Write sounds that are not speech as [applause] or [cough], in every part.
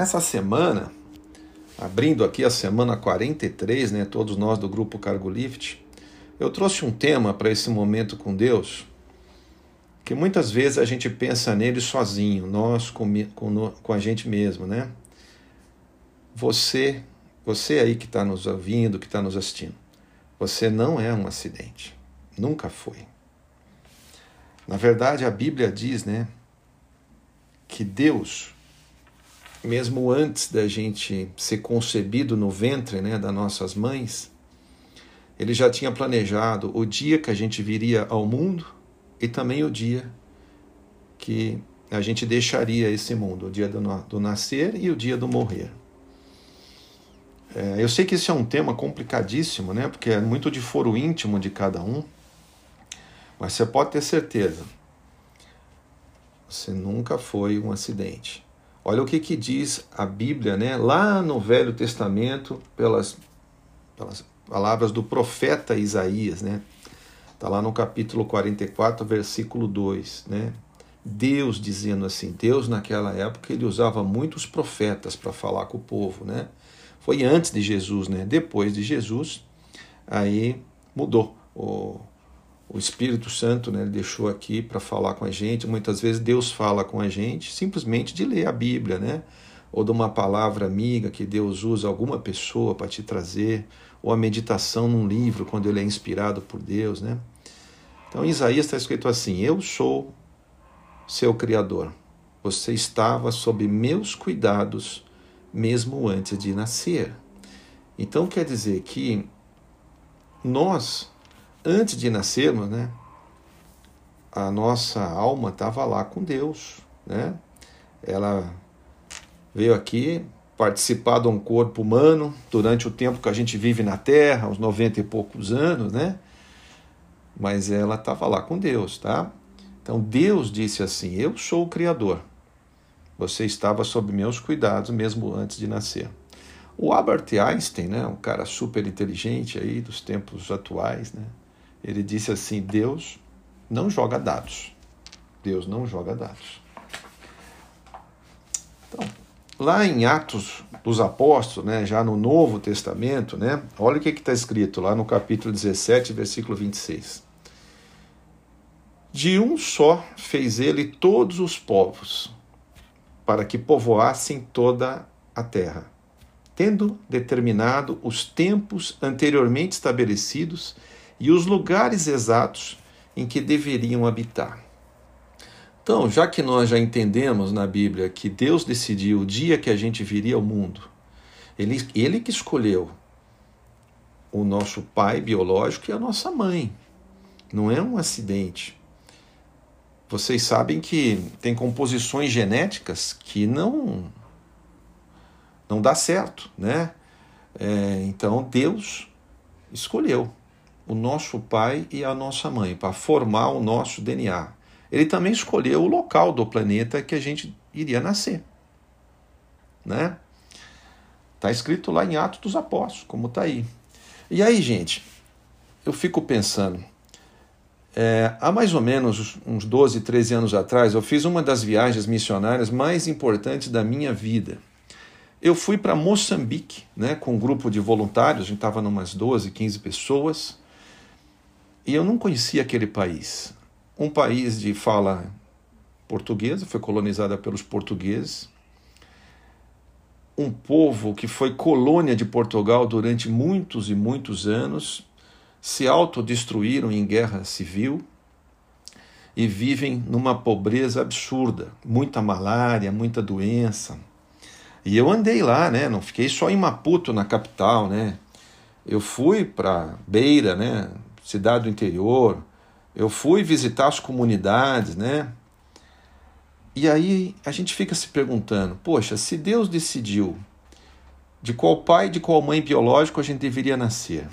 Nessa semana, abrindo aqui a semana 43, né, todos nós do grupo Cargo Lift, eu trouxe um tema para esse momento com Deus, que muitas vezes a gente pensa nele sozinho, nós com, com, com a gente mesmo, né? Você, você aí que está nos ouvindo, que está nos assistindo, você não é um acidente, nunca foi. Na verdade, a Bíblia diz, né, que Deus mesmo antes da gente ser concebido no ventre né, das nossas mães, ele já tinha planejado o dia que a gente viria ao mundo e também o dia que a gente deixaria esse mundo, o dia do, do nascer e o dia do morrer. É, eu sei que esse é um tema complicadíssimo, né? Porque é muito de foro íntimo de cada um, mas você pode ter certeza, você nunca foi um acidente. Olha o que, que diz a Bíblia, né? lá no Velho Testamento, pelas, pelas palavras do profeta Isaías. Né? Está lá no capítulo 44, versículo 2. Né? Deus dizendo assim: Deus naquela época ele usava muitos profetas para falar com o povo. Né? Foi antes de Jesus, né? depois de Jesus, aí mudou. O, o Espírito Santo né, ele deixou aqui para falar com a gente. Muitas vezes Deus fala com a gente simplesmente de ler a Bíblia, né? ou de uma palavra amiga que Deus usa alguma pessoa para te trazer, ou a meditação num livro quando ele é inspirado por Deus. Né? Então, em Isaías está escrito assim: Eu sou seu Criador. Você estava sob meus cuidados mesmo antes de nascer. Então, quer dizer que nós antes de nascermos, né, a nossa alma estava lá com Deus, né? Ela veio aqui participar de um corpo humano durante o tempo que a gente vive na Terra, uns 90 e poucos anos, né? Mas ela estava lá com Deus, tá? Então Deus disse assim: Eu sou o Criador. Você estava sob meus cuidados mesmo antes de nascer. O Albert Einstein, né, um cara super inteligente aí dos tempos atuais, né? Ele disse assim: Deus não joga dados. Deus não joga dados. Então, lá em Atos dos Apóstolos, né, já no Novo Testamento, né, olha o que está escrito lá no capítulo 17, versículo 26. De um só fez ele todos os povos, para que povoassem toda a terra, tendo determinado os tempos anteriormente estabelecidos e os lugares exatos em que deveriam habitar. Então, já que nós já entendemos na Bíblia que Deus decidiu o dia que a gente viria ao mundo, ele, ele que escolheu o nosso pai biológico e a nossa mãe. Não é um acidente. Vocês sabem que tem composições genéticas que não não dá certo, né? É, então Deus escolheu o nosso pai e a nossa mãe, para formar o nosso DNA. Ele também escolheu o local do planeta que a gente iria nascer. Né? Está escrito lá em Atos dos Apóstolos, como está aí. E aí, gente, eu fico pensando. É, há mais ou menos uns 12, 13 anos atrás, eu fiz uma das viagens missionárias mais importantes da minha vida. Eu fui para Moçambique, né, com um grupo de voluntários, a gente estava umas 12, 15 pessoas. E eu não conhecia aquele país. Um país de fala portuguesa, foi colonizada pelos portugueses. Um povo que foi colônia de Portugal durante muitos e muitos anos, se autodestruíram em guerra civil e vivem numa pobreza absurda, muita malária, muita doença. E eu andei lá, né? Não fiquei só em Maputo, na capital, né? Eu fui para Beira, né? Cidade do interior. Eu fui visitar as comunidades, né? E aí a gente fica se perguntando: poxa, se Deus decidiu de qual pai e de qual mãe biológico a gente deveria nascer,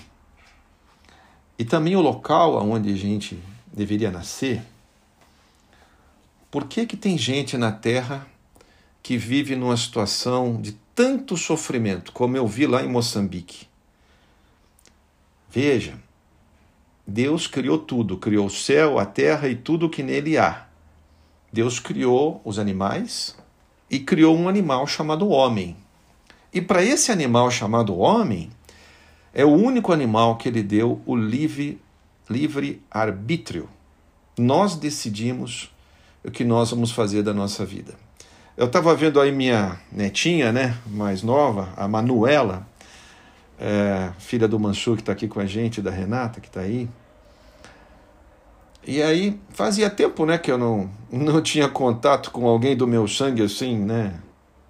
e também o local aonde a gente deveria nascer, por que, que tem gente na Terra que vive numa situação de tanto sofrimento, como eu vi lá em Moçambique? Veja, Deus criou tudo, criou o céu, a terra e tudo o que nele há. Deus criou os animais, e criou um animal chamado homem. E para esse animal chamado homem, é o único animal que ele deu o livre, livre arbítrio. Nós decidimos o que nós vamos fazer da nossa vida. Eu estava vendo aí minha netinha, né, mais nova, a Manuela, é, filha do Mansur, que está aqui com a gente, da Renata, que está aí. E aí, fazia tempo, né, que eu não, [laughs] não tinha contato com alguém do meu sangue assim, né,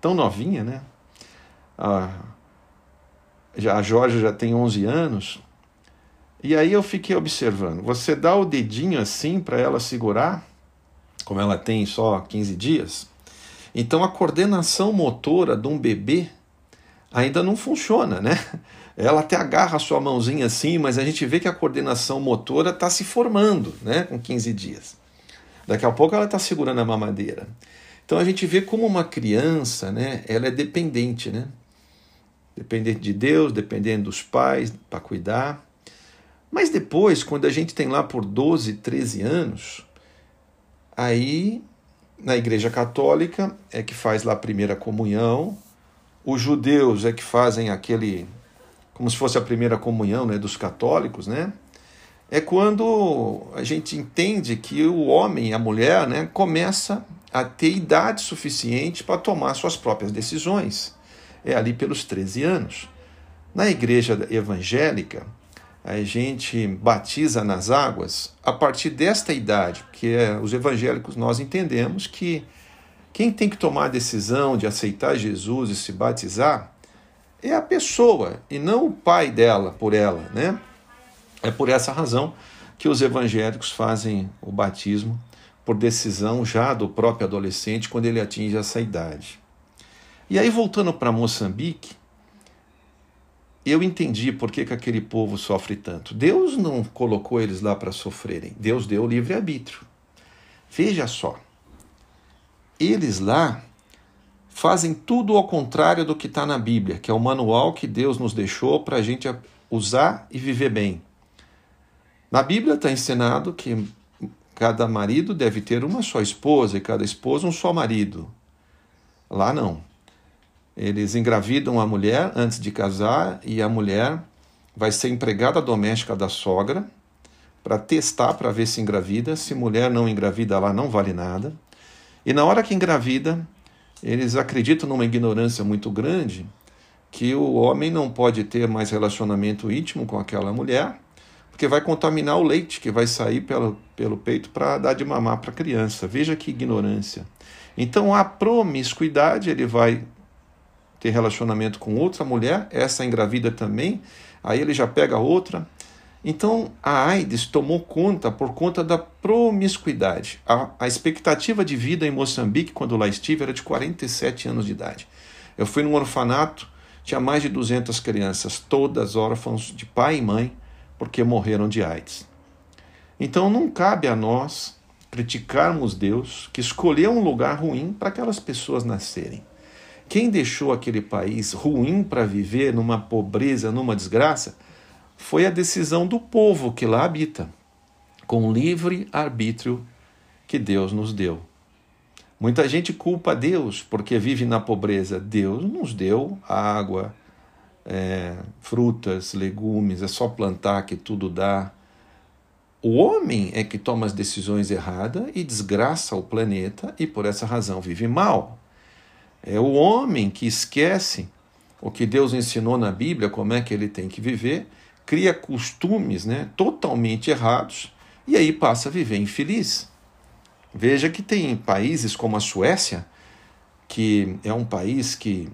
tão novinha, né. A, já, a Jorge já tem 11 anos. E aí eu fiquei observando. Você dá o dedinho assim para ela segurar, como ela tem só 15 dias, então a coordenação motora de um bebê ainda não funciona, né? Ela até agarra a sua mãozinha assim, mas a gente vê que a coordenação motora está se formando, né? Com 15 dias. Daqui a pouco ela está segurando a mamadeira. Então a gente vê como uma criança, né? Ela é dependente, né? Dependente de Deus, dependendo dos pais para cuidar. Mas depois, quando a gente tem lá por 12, 13 anos, aí na Igreja Católica é que faz lá a primeira comunhão, os judeus é que fazem aquele, como se fosse a primeira comunhão né, dos católicos, né? É quando a gente entende que o homem e a mulher né, começa a ter idade suficiente para tomar suas próprias decisões. É ali pelos 13 anos. Na igreja evangélica, a gente batiza nas águas a partir desta idade, porque é, os evangélicos nós entendemos que quem tem que tomar a decisão de aceitar Jesus e se batizar é a pessoa e não o pai dela por ela, né? É por essa razão que os evangélicos fazem o batismo por decisão já do próprio adolescente quando ele atinge essa idade. E aí voltando para Moçambique, eu entendi por que, que aquele povo sofre tanto. Deus não colocou eles lá para sofrerem. Deus deu o livre-arbítrio. Veja só. Eles lá fazem tudo ao contrário do que está na Bíblia, que é o manual que Deus nos deixou para a gente usar e viver bem. Na Bíblia está ensinado que cada marido deve ter uma só esposa e cada esposa um só marido. Lá não. Eles engravidam a mulher antes de casar e a mulher vai ser empregada doméstica da sogra para testar para ver se engravida. Se mulher não engravida, lá não vale nada. E na hora que engravida, eles acreditam numa ignorância muito grande que o homem não pode ter mais relacionamento íntimo com aquela mulher, porque vai contaminar o leite que vai sair pelo, pelo peito para dar de mamar para a criança. Veja que ignorância. Então a promiscuidade ele vai ter relacionamento com outra mulher, essa engravida também, aí ele já pega outra. Então a AIDS tomou conta por conta da promiscuidade. A, a expectativa de vida em Moçambique, quando lá estive, era de 47 anos de idade. Eu fui num orfanato, tinha mais de 200 crianças, todas órfãos de pai e mãe, porque morreram de AIDS. Então não cabe a nós criticarmos Deus que escolheu um lugar ruim para aquelas pessoas nascerem. Quem deixou aquele país ruim para viver, numa pobreza, numa desgraça, foi a decisão do povo que lá habita, com livre arbítrio que Deus nos deu. Muita gente culpa Deus porque vive na pobreza. Deus nos deu água, é, frutas, legumes, é só plantar que tudo dá. O homem é que toma as decisões erradas e desgraça o planeta e por essa razão vive mal. É o homem que esquece o que Deus ensinou na Bíblia, como é que ele tem que viver, cria costumes né, totalmente errados e aí passa a viver infeliz. Veja que tem países como a Suécia, que é um país que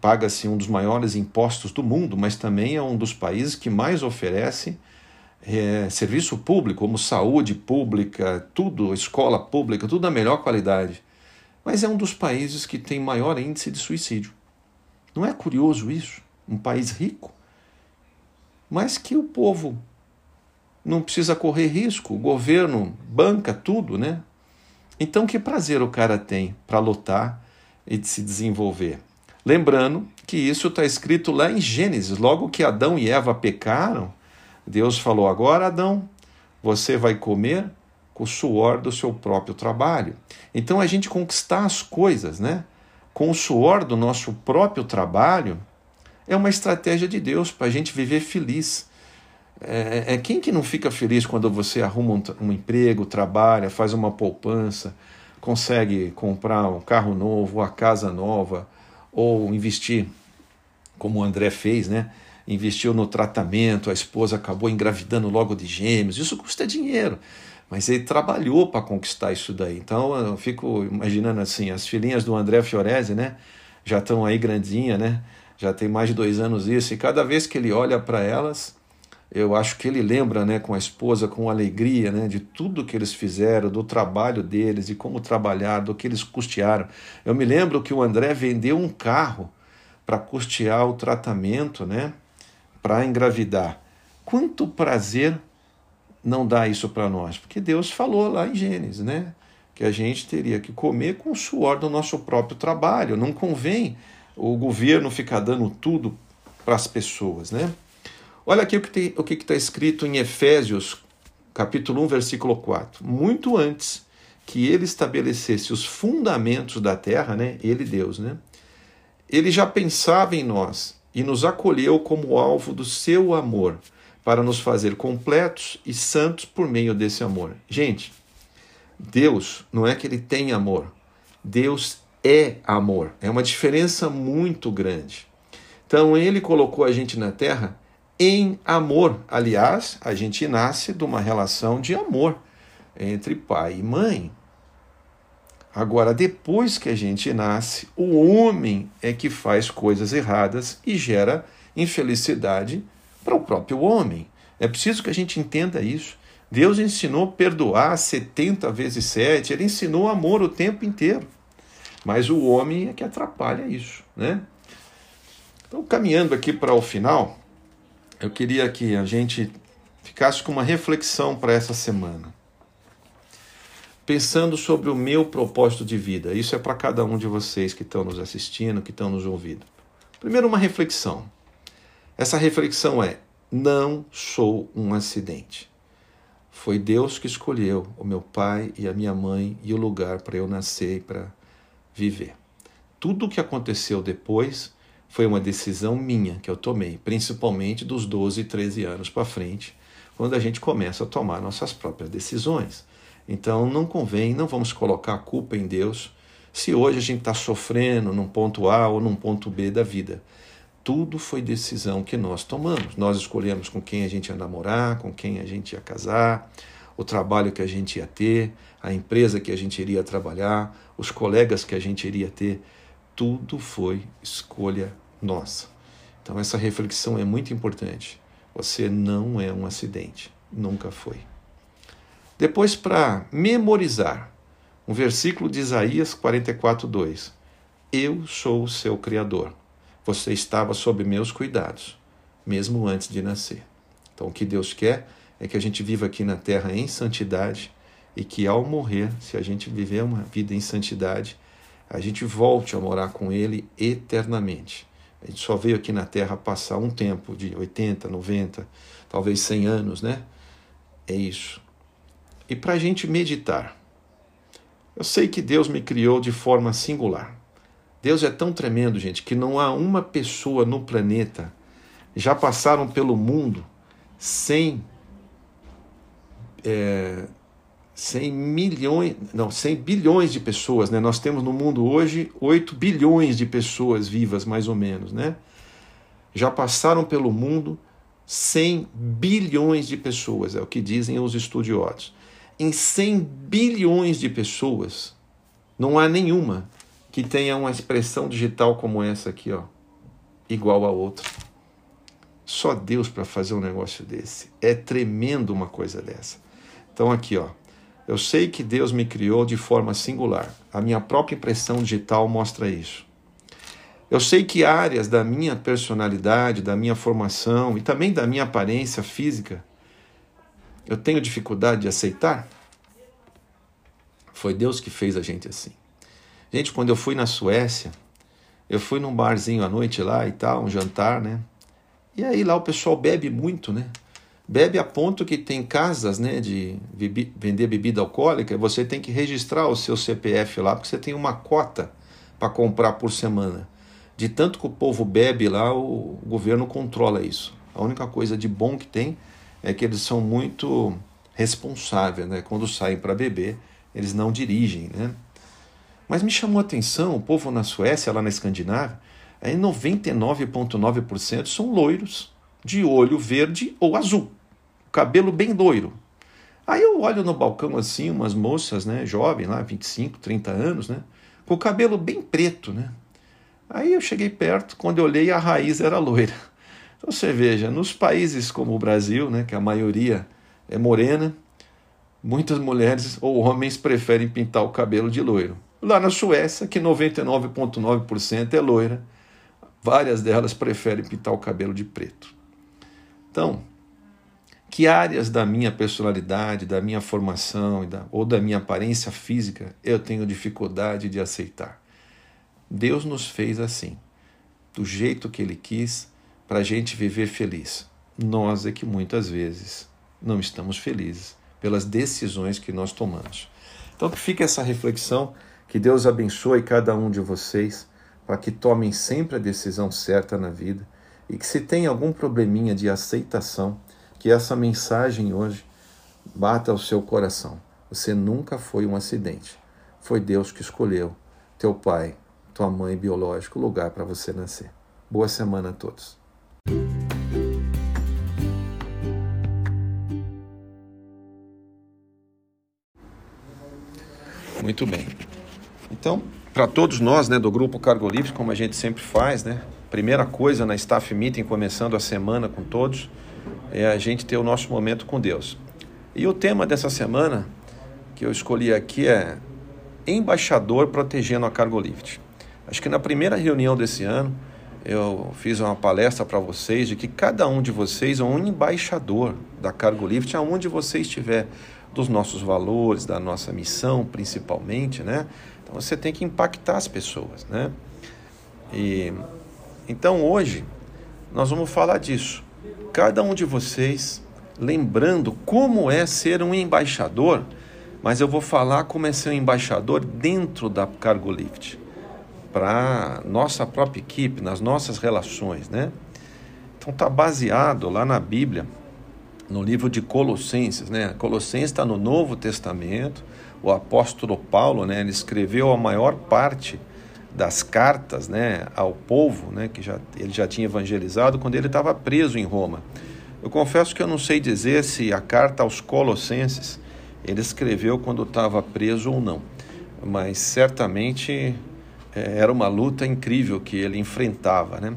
paga-se um dos maiores impostos do mundo, mas também é um dos países que mais oferece é, serviço público, como saúde pública, tudo, escola pública, tudo da melhor qualidade mas é um dos países que tem maior índice de suicídio. Não é curioso isso? Um país rico, mas que o povo não precisa correr risco, o governo banca tudo, né? Então, que prazer o cara tem para lutar e de se desenvolver? Lembrando que isso está escrito lá em Gênesis, logo que Adão e Eva pecaram, Deus falou: agora, Adão, você vai comer com o suor do seu próprio trabalho. Então a gente conquistar as coisas, né? com o suor do nosso próprio trabalho, é uma estratégia de Deus para a gente viver feliz. É, é, quem que não fica feliz quando você arruma um, um, emprego, trabalha, faz uma poupança, consegue comprar um carro novo, a casa nova, ou investir, como o André fez, né? Investiu no tratamento, a esposa acabou engravidando logo de gêmeos. Isso custa dinheiro, mas ele trabalhou para conquistar isso daí. Então eu fico imaginando assim, as filhinhas do André Fiorese, né? Já estão aí grandinha, né? Já tem mais de dois anos isso, e cada vez que ele olha para elas, eu acho que ele lembra, né, com a esposa, com alegria, né, de tudo que eles fizeram, do trabalho deles, de como trabalharam, do que eles custearam. Eu me lembro que o André vendeu um carro para custear o tratamento, né, para engravidar. Quanto prazer não dá isso para nós? Porque Deus falou lá em Gênesis, né, que a gente teria que comer com o suor do nosso próprio trabalho. Não convém o governo ficar dando tudo para as pessoas, né? Olha aqui o que está escrito em Efésios, capítulo 1, versículo 4. Muito antes que ele estabelecesse os fundamentos da terra, né? Ele, Deus, né? Ele já pensava em nós e nos acolheu como alvo do seu amor, para nos fazer completos e santos por meio desse amor. Gente, Deus não é que ele tem amor, Deus é amor. É uma diferença muito grande. Então, ele colocou a gente na terra em amor. Aliás, a gente nasce de uma relação de amor entre pai e mãe. Agora, depois que a gente nasce, o homem é que faz coisas erradas e gera infelicidade para o próprio homem. É preciso que a gente entenda isso. Deus ensinou perdoar 70 vezes 7, ele ensinou amor o tempo inteiro. Mas o homem é que atrapalha isso, né? Então, caminhando aqui para o final, eu queria que a gente ficasse com uma reflexão para essa semana. Pensando sobre o meu propósito de vida. Isso é para cada um de vocês que estão nos assistindo, que estão nos ouvindo. Primeiro, uma reflexão. Essa reflexão é: não sou um acidente. Foi Deus que escolheu o meu pai e a minha mãe e o lugar para eu nascer e para viver. Tudo o que aconteceu depois foi uma decisão minha que eu tomei, principalmente dos 12, 13 anos para frente, quando a gente começa a tomar nossas próprias decisões. Então não convém, não vamos colocar a culpa em Deus se hoje a gente está sofrendo num ponto A ou num ponto B da vida. Tudo foi decisão que nós tomamos. Nós escolhemos com quem a gente ia namorar, com quem a gente ia casar, o trabalho que a gente ia ter, a empresa que a gente iria trabalhar, os colegas que a gente iria ter tudo foi escolha nossa. Então, essa reflexão é muito importante. Você não é um acidente, nunca foi. Depois, para memorizar, um versículo de Isaías 44, 2: Eu sou o seu Criador. Você estava sob meus cuidados, mesmo antes de nascer. Então, o que Deus quer é que a gente viva aqui na terra em santidade e que, ao morrer, se a gente viver uma vida em santidade, a gente volte a morar com Ele eternamente. A gente só veio aqui na Terra passar um tempo de 80, 90, talvez 100 anos, né? É isso. E para a gente meditar. Eu sei que Deus me criou de forma singular. Deus é tão tremendo, gente, que não há uma pessoa no planeta já passaram pelo mundo sem é, 100 milhões, não, 100 bilhões de pessoas, né? Nós temos no mundo hoje 8 bilhões de pessoas vivas, mais ou menos, né? Já passaram pelo mundo 100 bilhões de pessoas, é o que dizem os estudiosos. Em 100 bilhões de pessoas, não há nenhuma que tenha uma expressão digital como essa aqui, ó, igual a outra. Só Deus para fazer um negócio desse. É tremendo uma coisa dessa. Então aqui, ó, eu sei que Deus me criou de forma singular. A minha própria impressão digital mostra isso. Eu sei que áreas da minha personalidade, da minha formação e também da minha aparência física eu tenho dificuldade de aceitar. Foi Deus que fez a gente assim. Gente, quando eu fui na Suécia, eu fui num barzinho à noite lá e tal, um jantar, né? E aí lá o pessoal bebe muito, né? Bebe a ponto que tem casas né, de vender bebida alcoólica, você tem que registrar o seu CPF lá, porque você tem uma cota para comprar por semana. De tanto que o povo bebe lá, o governo controla isso. A única coisa de bom que tem é que eles são muito responsáveis, né? Quando saem para beber, eles não dirigem, né? Mas me chamou a atenção, o povo na Suécia, lá na Escandinávia, aí 99,9% são loiros, de olho verde ou azul, cabelo bem loiro. Aí eu olho no balcão assim, umas moças, né, jovens lá, 25, 30 anos, né, com o cabelo bem preto, né. Aí eu cheguei perto, quando eu olhei a raiz era loira. Então você veja, nos países como o Brasil, né, que a maioria é morena, muitas mulheres ou homens preferem pintar o cabelo de loiro. Lá na Suécia, que 99,9% é loira, várias delas preferem pintar o cabelo de preto. Então, que áreas da minha personalidade, da minha formação ou da minha aparência física eu tenho dificuldade de aceitar? Deus nos fez assim, do jeito que Ele quis, para a gente viver feliz. Nós é que muitas vezes não estamos felizes pelas decisões que nós tomamos. Então, que fique essa reflexão, que Deus abençoe cada um de vocês, para que tomem sempre a decisão certa na vida e que se tem algum probleminha de aceitação, que essa mensagem hoje bata ao seu coração. Você nunca foi um acidente. Foi Deus que escolheu teu pai, tua mãe biológico, lugar para você nascer. Boa semana a todos. Muito bem. Então, para todos nós, né, do grupo Cargo Livre, como a gente sempre faz, né, primeira coisa na staff meeting começando a semana com todos, é a gente ter o nosso momento com Deus. E o tema dessa semana que eu escolhi aqui é Embaixador protegendo a Cargo Lift. Acho que na primeira reunião desse ano eu fiz uma palestra para vocês de que cada um de vocês é um embaixador da Cargo Lift, aonde você estiver, dos nossos valores, da nossa missão principalmente, né? Então você tem que impactar as pessoas, né? E então hoje nós vamos falar disso cada um de vocês, lembrando como é ser um embaixador, mas eu vou falar como é ser um embaixador dentro da Cargo Lift, para nossa própria equipe, nas nossas relações, né? Então tá baseado lá na Bíblia, no livro de Colossenses, né? Colossenses está no Novo Testamento. O apóstolo Paulo, né? Ele escreveu a maior parte das cartas né, ao povo, né, que já, ele já tinha evangelizado, quando ele estava preso em Roma. Eu confesso que eu não sei dizer se a carta aos Colossenses ele escreveu quando estava preso ou não, mas certamente é, era uma luta incrível que ele enfrentava. Né?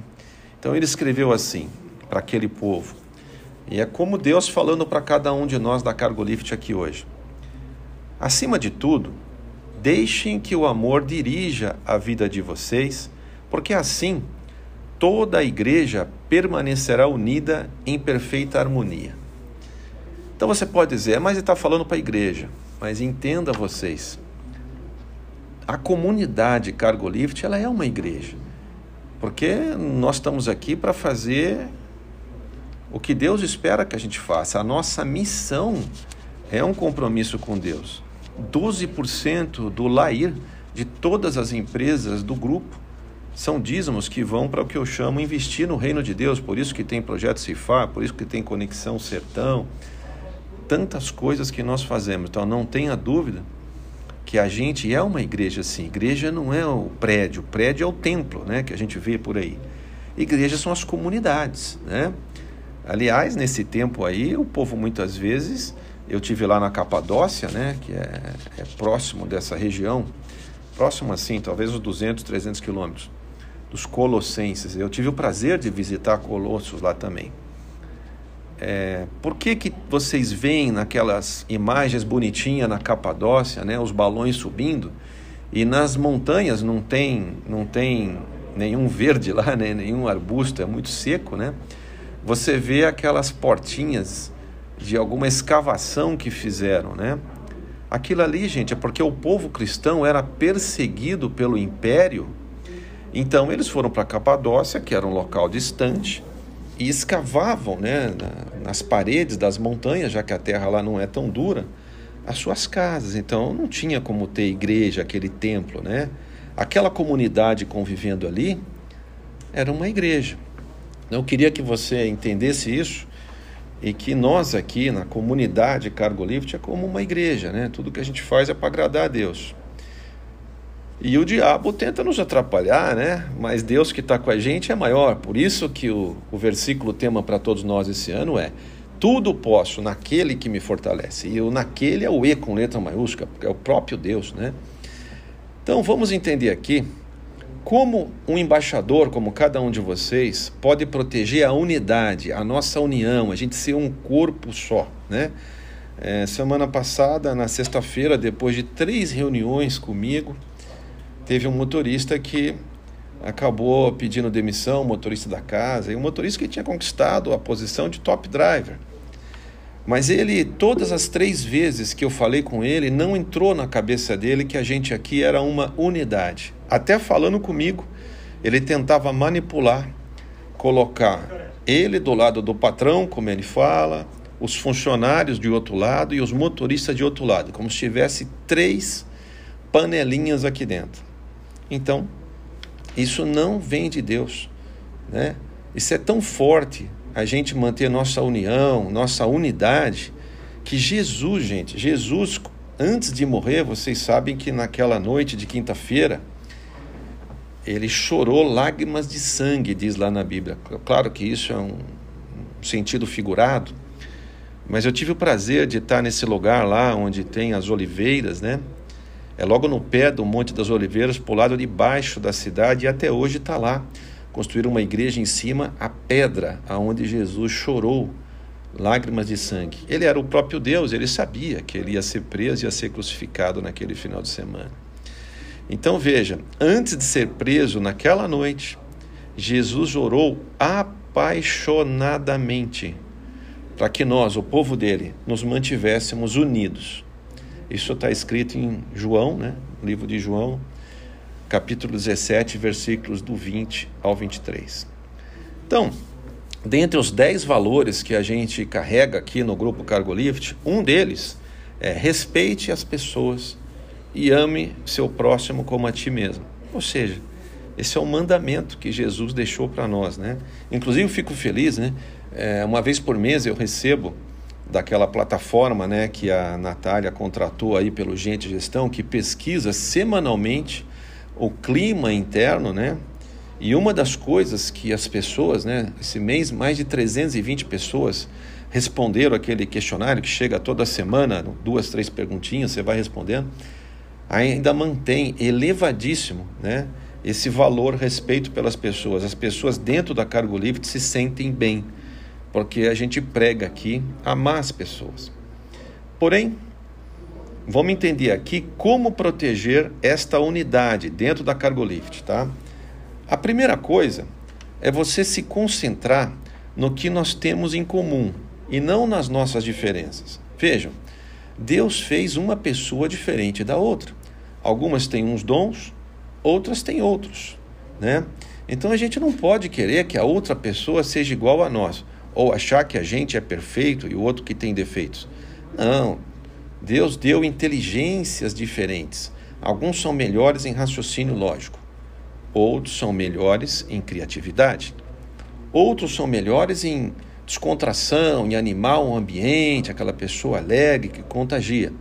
Então ele escreveu assim para aquele povo, e é como Deus falando para cada um de nós da Cargo Lift aqui hoje. Acima de tudo, Deixem que o amor dirija a vida de vocês, porque assim toda a igreja permanecerá unida em perfeita harmonia. Então você pode dizer, é, mas ele está falando para a igreja. Mas entenda vocês, a comunidade Cargo Lift ela é uma igreja, porque nós estamos aqui para fazer o que Deus espera que a gente faça. A nossa missão é um compromisso com Deus. 12% do LAIR de todas as empresas do grupo são dízimos que vão para o que eu chamo investir no reino de Deus, por isso que tem projeto Cifar, por isso que tem Conexão Sertão, tantas coisas que nós fazemos. Então não tenha dúvida que a gente é uma igreja sim. Igreja não é o prédio, o prédio é o templo, né, que a gente vê por aí. Igrejas são as comunidades, né? Aliás, nesse tempo aí, o povo muitas vezes eu tive lá na Capadócia, né, que é, é próximo dessa região, próximo assim, talvez uns 200, 300 quilômetros, dos Colossenses. Eu tive o prazer de visitar Colossos lá também. É, por que, que vocês veem naquelas imagens bonitinhas na Capadócia, né, os balões subindo, e nas montanhas não tem, não tem nenhum verde lá, né, nenhum arbusto, é muito seco, né? Você vê aquelas portinhas de alguma escavação que fizeram, né? Aquilo ali, gente, é porque o povo cristão era perseguido pelo império. Então eles foram para Capadócia, que era um local distante, e escavavam, né, nas paredes das montanhas, já que a terra lá não é tão dura, as suas casas. Então não tinha como ter igreja, aquele templo, né? aquela comunidade convivendo ali era uma igreja. Eu queria que você entendesse isso e que nós aqui na comunidade Cargo Lift é como uma igreja, né? Tudo que a gente faz é para agradar a Deus. E o diabo tenta nos atrapalhar, né? Mas Deus que está com a gente é maior. Por isso que o, o versículo tema para todos nós esse ano é tudo posso naquele que me fortalece. E o naquele é o E com letra maiúscula, porque é o próprio Deus, né? Então vamos entender aqui como um embaixador, como cada um de vocês, pode proteger a unidade, a nossa união, a gente ser um corpo só, né? É, semana passada, na sexta-feira, depois de três reuniões comigo, teve um motorista que acabou pedindo demissão, motorista da casa, e um motorista que tinha conquistado a posição de top driver. Mas ele, todas as três vezes que eu falei com ele, não entrou na cabeça dele que a gente aqui era uma unidade. Até falando comigo, ele tentava manipular, colocar ele do lado do patrão, como ele fala, os funcionários de outro lado e os motoristas de outro lado, como se tivesse três panelinhas aqui dentro. Então, isso não vem de Deus, né? Isso é tão forte a gente manter nossa união, nossa unidade, que Jesus, gente, Jesus antes de morrer, vocês sabem que naquela noite de quinta-feira, ele chorou lágrimas de sangue, diz lá na Bíblia. Claro que isso é um sentido figurado, mas eu tive o prazer de estar nesse lugar lá onde tem as oliveiras, né? É logo no pé do Monte das Oliveiras, o lado de baixo da cidade, e até hoje está lá. Construíram uma igreja em cima, a pedra aonde Jesus chorou lágrimas de sangue. Ele era o próprio Deus, ele sabia que ele ia ser preso e ia ser crucificado naquele final de semana. Então veja, antes de ser preso naquela noite, Jesus orou apaixonadamente para que nós, o povo dele, nos mantivéssemos unidos isso está escrito em João, né? livro de João, capítulo 17, versículos do 20 ao 23. Então, dentre os 10 valores que a gente carrega aqui no grupo Cargo Lift, um deles é respeite as pessoas e ame seu próximo como a ti mesmo. Ou seja, esse é o mandamento que Jesus deixou para nós, né? Inclusive, eu fico feliz, né? É, uma vez por mês eu recebo daquela plataforma né, que a Natália contratou aí pelo Gente Gestão, que pesquisa semanalmente o clima interno, né? E uma das coisas que as pessoas, né, esse mês mais de 320 pessoas responderam aquele questionário que chega toda semana, duas, três perguntinhas, você vai respondendo, ainda mantém elevadíssimo, né, esse valor respeito pelas pessoas. As pessoas dentro da Cargo Lift se sentem bem porque a gente prega aqui amar as pessoas. Porém, vamos entender aqui como proteger esta unidade dentro da Cargolift, tá? A primeira coisa é você se concentrar no que nós temos em comum e não nas nossas diferenças. Vejam, Deus fez uma pessoa diferente da outra. Algumas têm uns dons, outras têm outros, né? Então a gente não pode querer que a outra pessoa seja igual a nós ou achar que a gente é perfeito e o outro que tem defeitos. Não. Deus deu inteligências diferentes. Alguns são melhores em raciocínio lógico, outros são melhores em criatividade, outros são melhores em descontração, em animar o ambiente, aquela pessoa alegre que contagia.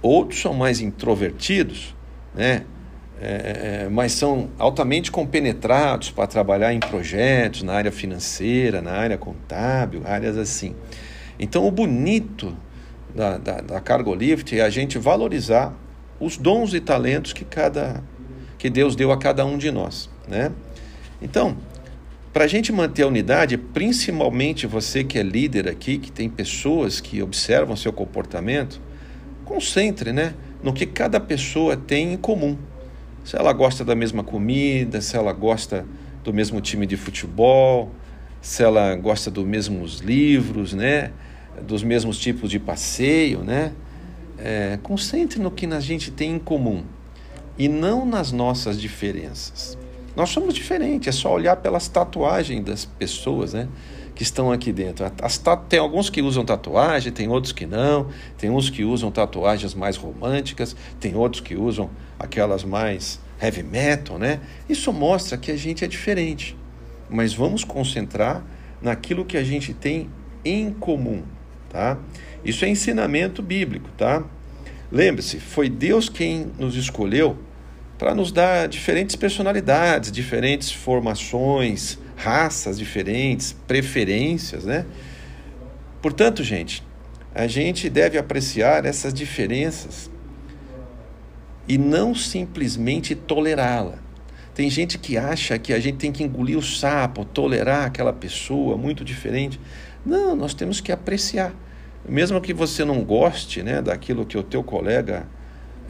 Outros são mais introvertidos, né? é, mas são altamente compenetrados para trabalhar em projetos na área financeira, na área contábil, áreas assim. Então, o bonito da, da, da Cargo Lift é a gente valorizar os dons e talentos que, cada, que Deus deu a cada um de nós. Né? Então, para a gente manter a unidade, principalmente você que é líder aqui, que tem pessoas que observam seu comportamento, concentre né, no que cada pessoa tem em comum se ela gosta da mesma comida, se ela gosta do mesmo time de futebol, se ela gosta dos mesmos livros, né? Dos mesmos tipos de passeio, né? É, concentre no que a gente tem em comum e não nas nossas diferenças. Nós somos diferentes, é só olhar pelas tatuagens das pessoas, né? Que estão aqui dentro. As, tem alguns que usam tatuagem, tem outros que não, tem uns que usam tatuagens mais românticas, tem outros que usam aquelas mais heavy metal, né? Isso mostra que a gente é diferente. Mas vamos concentrar naquilo que a gente tem em comum, tá? Isso é ensinamento bíblico, tá? Lembre-se, foi Deus quem nos escolheu para nos dar diferentes personalidades, diferentes formações, raças diferentes, preferências, né? Portanto, gente, a gente deve apreciar essas diferenças e não simplesmente tolerá-la. Tem gente que acha que a gente tem que engolir o sapo, tolerar aquela pessoa muito diferente. Não, nós temos que apreciar. Mesmo que você não goste né, daquilo que o teu colega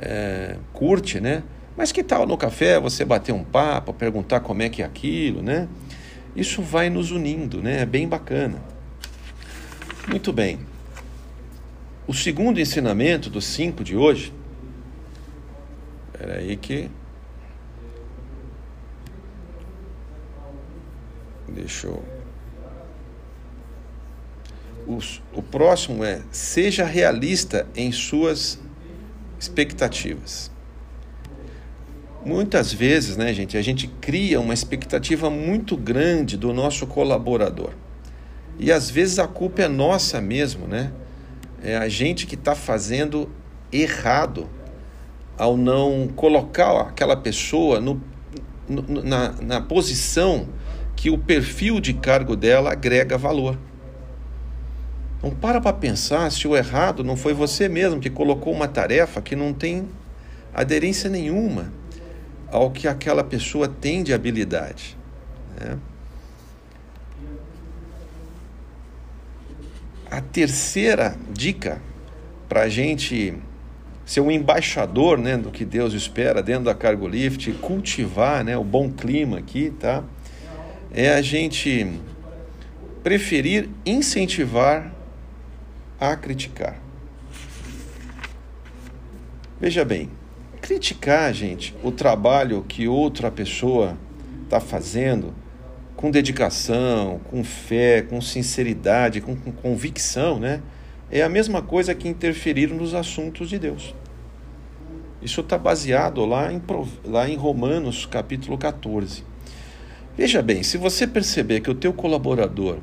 é, curte, né? Mas que tal no café você bater um papo, perguntar como é que é aquilo, né? Isso vai nos unindo, né? É bem bacana. Muito bem. O segundo ensinamento dos cinco de hoje. Espera aí que. Deixa eu. O, próximo é: seja realista em suas expectativas. Muitas vezes, né, gente, a gente cria uma expectativa muito grande do nosso colaborador. E às vezes a culpa é nossa mesmo, né? É a gente que está fazendo errado ao não colocar aquela pessoa no, no, na, na posição que o perfil de cargo dela agrega valor. Não para para pensar se o errado não foi você mesmo que colocou uma tarefa que não tem aderência nenhuma ao que aquela pessoa tem de habilidade. Né? A terceira dica para a gente ser um embaixador né, do que Deus espera dentro da Cargo Lift, cultivar né, o bom clima aqui, tá? É a gente preferir incentivar a criticar. Veja bem, criticar, gente, o trabalho que outra pessoa está fazendo com dedicação, com fé, com sinceridade, com, com, convicção, né? É a mesma coisa que interferir nos assuntos de Deus. Isso está baseado lá em, lá em Romanos capítulo 14. Veja bem, se você perceber que o teu colaborador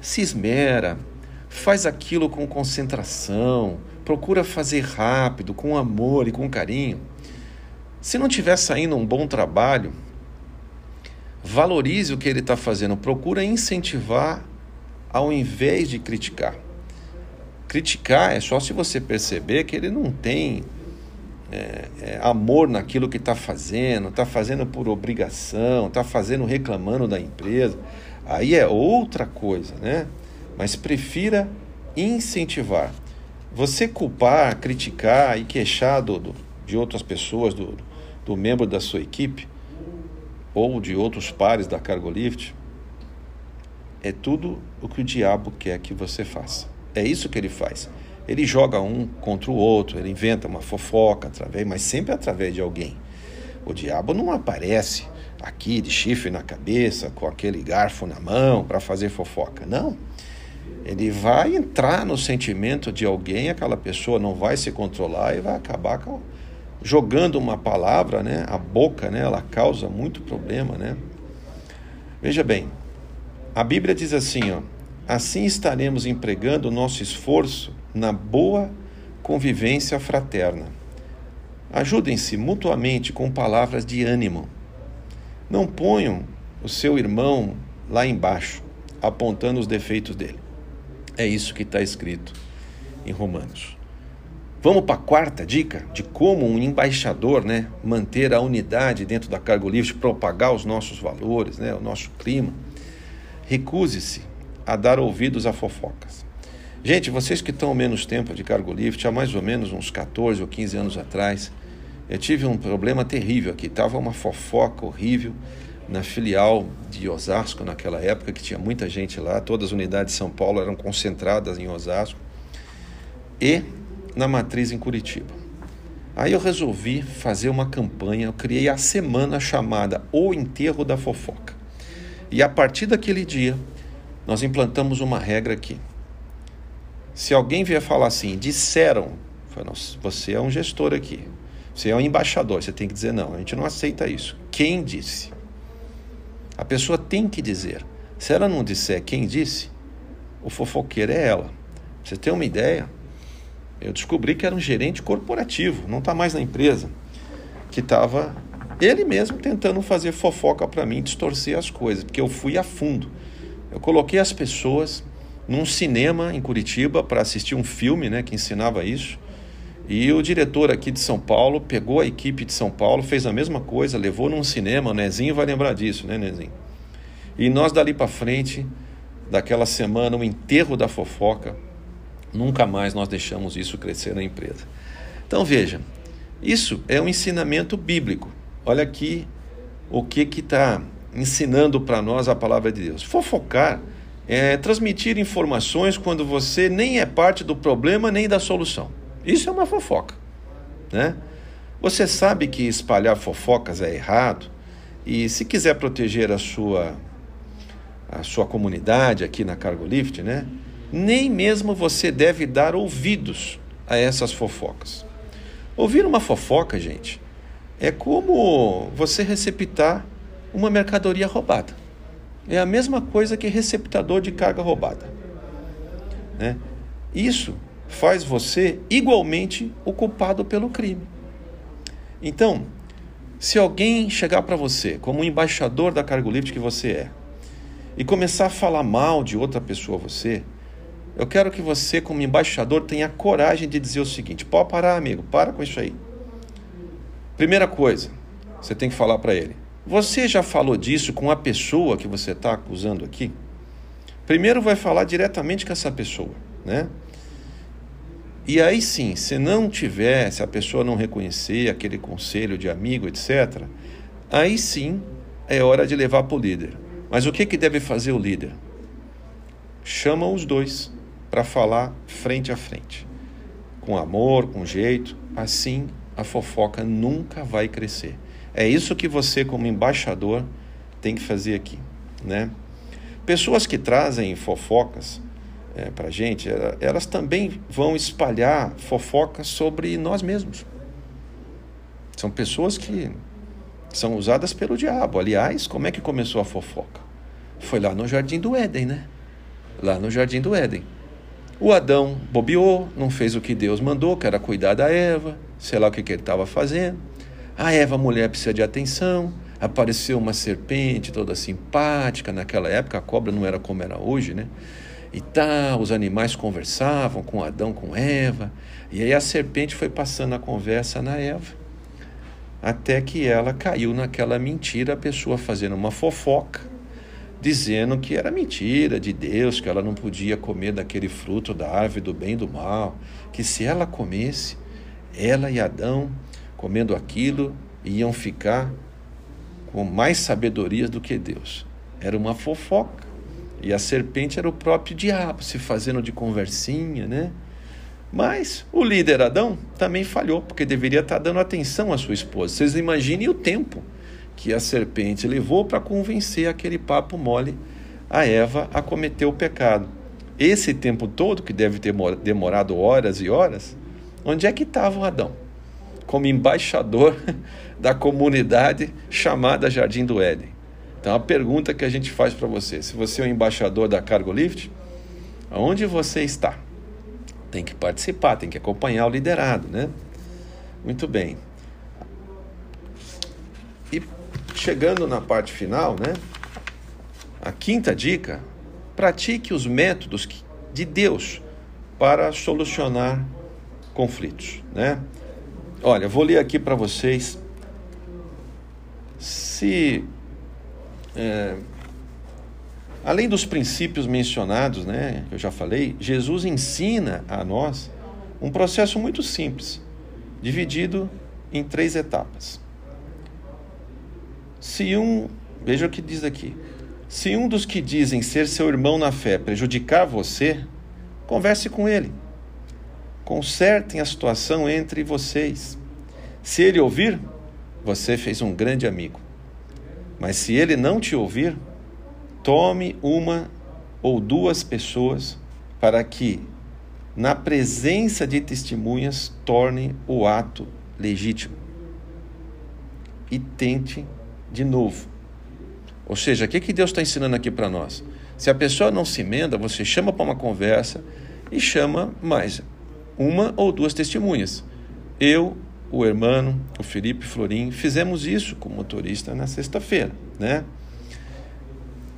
se esmera, faz aquilo com concentração, procura fazer rápido, com amor e com carinho. Se não estiver saindo um bom trabalho, valorize o que ele está fazendo, procura incentivar ao invés de criticar. Criticar é só se você perceber que ele não tem é, é, amor naquilo que está fazendo, está fazendo por obrigação, está fazendo reclamando da empresa. Aí é outra coisa, né? Mas prefira incentivar. Você culpar, criticar e queixar do, do, de outras pessoas, do, do membro da sua equipe ou de outros pares da Cargolift, é tudo o que o diabo quer que você faça. É isso que ele faz. Ele joga um contra o outro, ele inventa uma fofoca, através, mas sempre através de alguém. O diabo não aparece aqui de chifre na cabeça, com aquele garfo na mão para fazer fofoca. Não. Ele vai entrar no sentimento de alguém, aquela pessoa não vai se controlar e vai acabar com, jogando uma palavra, né? A boca, né? Ela causa muito problema, né? Veja bem, a Bíblia diz assim, ó, assim estaremos empregando o nosso esforço na boa convivência fraterna. Ajudem-se mutuamente com palavras de ânimo. Não ponham o seu irmão lá embaixo, apontando os defeitos dele. É isso que está escrito em Romanos. Vamos para a quarta dica de como um embaixador né, manter a unidade dentro da Cargo Livre, propagar os nossos valores, né, o nosso clima. Recuse-se a dar ouvidos a fofocas. Gente, vocês que estão menos tempo de Cargo Lift, há mais ou menos uns 14 ou 15 anos atrás, eu tive um problema terrível aqui. Tava uma fofoca horrível na filial de Osasco naquela época, que tinha muita gente lá, todas as unidades de São Paulo eram concentradas em Osasco, e na matriz em Curitiba. Aí eu resolvi fazer uma campanha, eu criei a semana chamada O Enterro da Fofoca. E a partir daquele dia, nós implantamos uma regra aqui. Se alguém vier falar assim, disseram, você é um gestor aqui. Você é um embaixador, você tem que dizer não, a gente não aceita isso. Quem disse? A pessoa tem que dizer. Se ela não disser quem disse, o fofoqueiro é ela. Você ter uma ideia, eu descobri que era um gerente corporativo, não está mais na empresa, que estava ele mesmo tentando fazer fofoca para mim, distorcer as coisas, porque eu fui a fundo. Eu coloquei as pessoas num cinema em Curitiba para assistir um filme né, que ensinava isso. E o diretor aqui de São Paulo pegou a equipe de São Paulo, fez a mesma coisa, levou num cinema. O Nezinho vai lembrar disso, né, Nezinho? E nós dali para frente, daquela semana, o enterro da fofoca, nunca mais nós deixamos isso crescer na empresa. Então veja, isso é um ensinamento bíblico. Olha aqui o que está ensinando para nós a palavra de Deus. Fofocar é transmitir informações quando você nem é parte do problema nem da solução. Isso é uma fofoca, né? Você sabe que espalhar fofocas é errado e se quiser proteger a sua a sua comunidade aqui na Cargolift, né? Nem mesmo você deve dar ouvidos a essas fofocas. Ouvir uma fofoca, gente, é como você receptar uma mercadoria roubada. É a mesma coisa que receptador de carga roubada. Né? Isso faz você igualmente o culpado pelo crime. Então, se alguém chegar para você, como embaixador da Cargolift que você é, e começar a falar mal de outra pessoa você, eu quero que você, como embaixador, tenha coragem de dizer o seguinte: pode parar, amigo, para com isso aí. Primeira coisa, você tem que falar para ele: você já falou disso com a pessoa que você está acusando aqui? Primeiro vai falar diretamente com essa pessoa, né? E aí sim, se não tiver, se a pessoa não reconhecer aquele conselho de amigo, etc., aí sim é hora de levar para o líder. Mas o que, que deve fazer o líder? Chama os dois para falar frente a frente, com amor, com jeito. Assim a fofoca nunca vai crescer. É isso que você, como embaixador, tem que fazer aqui, né? Pessoas que trazem fofocas é, para a gente, elas também vão espalhar fofocas sobre nós mesmos. São pessoas que são usadas pelo diabo. Aliás, como é que começou a fofoca? Foi lá no Jardim do Éden, né? Lá no Jardim do Éden. O Adão bobeou, não fez o que Deus mandou, que era cuidar da Eva, sei lá o que, que ele estava fazendo. A Eva, mulher, precisa de atenção. Apareceu uma serpente toda simpática. Naquela época a cobra não era como era hoje, né? E tal, os animais conversavam com Adão, com Eva. E aí a serpente foi passando a conversa na Eva. Até que ela caiu naquela mentira, a pessoa fazendo uma fofoca, dizendo que era mentira de Deus, que ela não podia comer daquele fruto da árvore do bem e do mal, que se ela comesse, ela e Adão comendo aquilo, iam ficar com mais sabedoria do que Deus. Era uma fofoca. E a serpente era o próprio diabo, se fazendo de conversinha, né? Mas o líder Adão também falhou, porque deveria estar dando atenção à sua esposa. Vocês imaginem o tempo que a serpente levou para convencer aquele papo mole a Eva a cometer o pecado. Esse tempo todo, que deve ter demorado horas e horas, onde é que estava o Adão? como embaixador [laughs] da comunidade chamada Jardim do Éden. Então, a pergunta que a gente faz para você: se você é o embaixador da Cargo Lift, aonde você está? Tem que participar, tem que acompanhar o liderado, né? Muito bem. E chegando na parte final, né? A quinta dica: pratique os métodos de Deus para solucionar conflitos, né? Olha, vou ler aqui para vocês. Se. É, além dos princípios mencionados, né, que eu já falei, Jesus ensina a nós um processo muito simples, dividido em três etapas. Se um. Veja o que diz aqui. Se um dos que dizem ser seu irmão na fé prejudicar você, converse com ele Consertem a situação entre vocês. Se ele ouvir, você fez um grande amigo. Mas se ele não te ouvir, tome uma ou duas pessoas para que, na presença de testemunhas, torne o ato legítimo. e tente de novo. Ou seja, o que, que Deus está ensinando aqui para nós? Se a pessoa não se emenda, você chama para uma conversa e chama mais uma ou duas testemunhas. Eu, o hermano, o Felipe Florim, fizemos isso com o motorista na sexta-feira, né?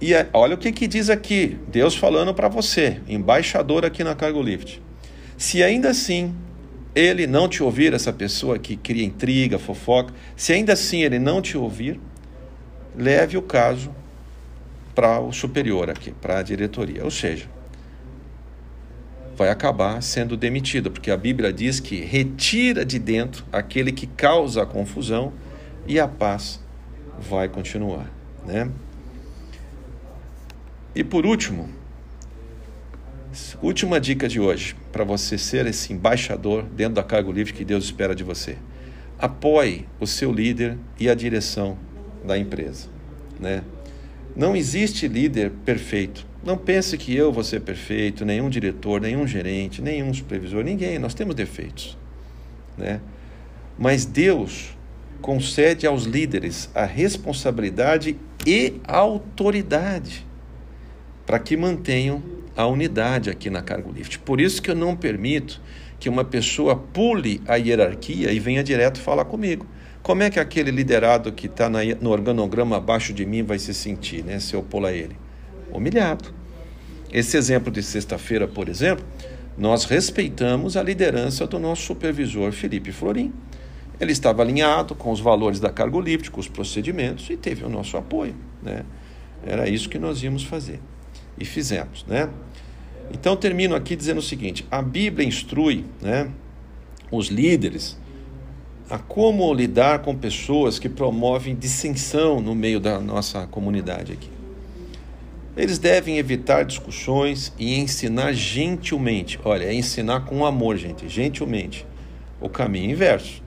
E é, olha o que, que diz aqui, Deus falando para você, embaixador aqui na Cargo Lift. Se ainda assim ele não te ouvir, essa pessoa que cria intriga, fofoca, se ainda assim ele não te ouvir, leve o caso para o superior aqui, para a diretoria. Ou seja, vai acabar sendo demitido, porque a Bíblia diz que retira de dentro aquele que causa a confusão e a paz vai continuar, né? E por último, última dica de hoje, para você ser esse embaixador dentro da cargo livre que Deus espera de você. Apoie o seu líder e a direção da empresa, né? Não existe líder perfeito. Não pense que eu vou ser perfeito, nenhum diretor, nenhum gerente, nenhum supervisor, ninguém. Nós temos defeitos, né? Mas Deus concede aos líderes a responsabilidade e a autoridade para que mantenham a unidade aqui na Cargo Lift. Por isso que eu não permito que uma pessoa pule a hierarquia e venha direto falar comigo. Como é que aquele liderado que está no organograma abaixo de mim vai se sentir, né, se eu pular ele? Humilhado. Esse exemplo de sexta-feira, por exemplo, nós respeitamos a liderança do nosso supervisor Felipe Florim. Ele estava alinhado com os valores da Cargo com os procedimentos e teve o nosso apoio. Né? Era isso que nós íamos fazer e fizemos, né? Então termino aqui dizendo o seguinte: a Bíblia instrui, né, os líderes a como lidar com pessoas que promovem dissensão no meio da nossa comunidade aqui. Eles devem evitar discussões e ensinar gentilmente. Olha, é ensinar com amor, gente, gentilmente. O caminho inverso.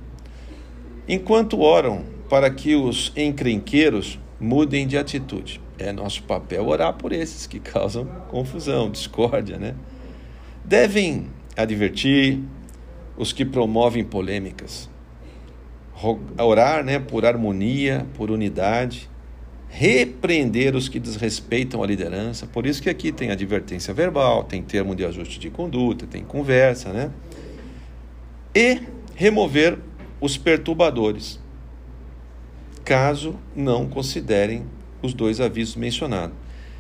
Enquanto oram para que os encrenqueiros mudem de atitude. É nosso papel orar por esses que [laughs] causam confusão, discórdia, né? Devem advertir os que promovem polêmicas, orar, né, por harmonia, por unidade, repreender os que desrespeitam a liderança. Por isso que aqui tem advertência verbal, tem termo de ajuste de conduta, tem conversa, né? E remover os perturbadores, caso não considerem os dois avisos mencionados.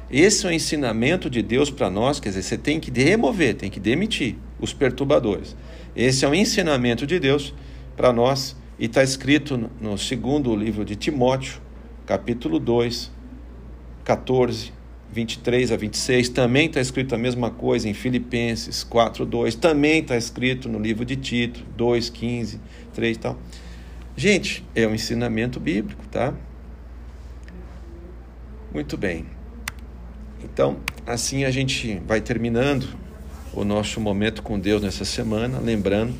Esse é o ensinamento de Deus para nós, quer dizer, você tem que remover, tem que demitir os perturbadores. Esse é o ensinamento de Deus para nós e está escrito no segundo livro de Timóteo, capítulo 2, 14, 23 a 26. Também está escrito a mesma coisa em Filipenses 4, 2. Também está escrito no livro de Tito 2, 15, 3 e tal. Gente, é um ensinamento bíblico, tá? Muito bem. Então, assim a gente vai terminando o nosso momento com Deus nessa semana, lembrando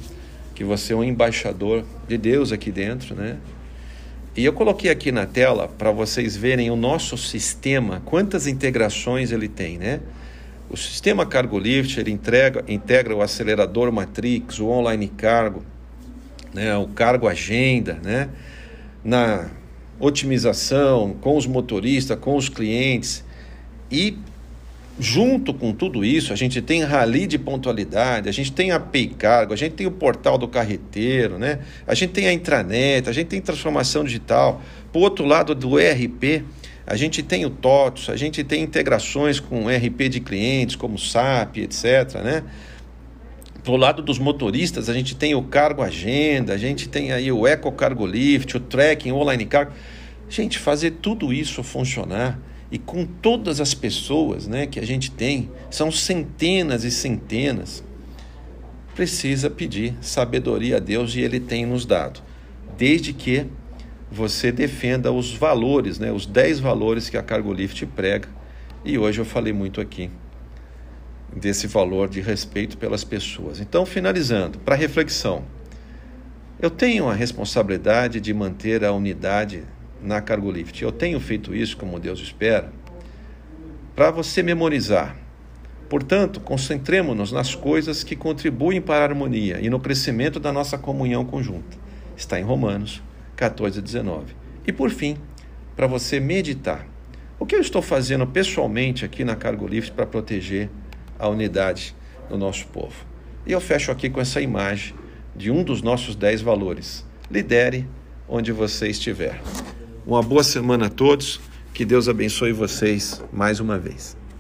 que você é um embaixador de Deus aqui dentro, né? E eu coloquei aqui na tela para vocês verem o nosso sistema, quantas integrações ele tem, né? O sistema Cargo Lift, ele entrega, integra o acelerador Matrix, o online cargo, né? o cargo agenda, né? Na otimização com os motoristas, com os clientes. E junto com tudo isso, a gente tem rally de pontualidade, a gente tem a Pay Cargo, a gente tem o portal do carreteiro, né? a gente tem a intranet, a gente tem transformação digital. Por outro lado do ERP, a gente tem o TOTOS, a gente tem integrações com ERP de clientes, como SAP, etc. Né? Pro lado dos motoristas, a gente tem o cargo agenda, a gente tem aí o eco cargo lift, o tracking, o online cargo. Gente, fazer tudo isso funcionar e com todas as pessoas, né, que a gente tem, são centenas e centenas. Precisa pedir sabedoria a Deus e ele tem nos dado. Desde que você defenda os valores, né, os 10 valores que a Cargo Lift prega. E hoje eu falei muito aqui desse valor de respeito pelas pessoas. Então, finalizando, para reflexão, eu tenho a responsabilidade de manter a unidade na Cargo Lift. Eu tenho feito isso como Deus espera, para você memorizar. Portanto, concentremos-nos nas coisas que contribuem para a harmonia e no crescimento da nossa comunhão conjunta. Está em Romanos 14, 19. E por fim, para você meditar. O que eu estou fazendo pessoalmente aqui na Cargo Livre para proteger a unidade do nosso povo? E eu fecho aqui com essa imagem de um dos nossos dez valores. Lidere onde você estiver. Uma boa semana a todos. Que Deus abençoe vocês mais uma vez.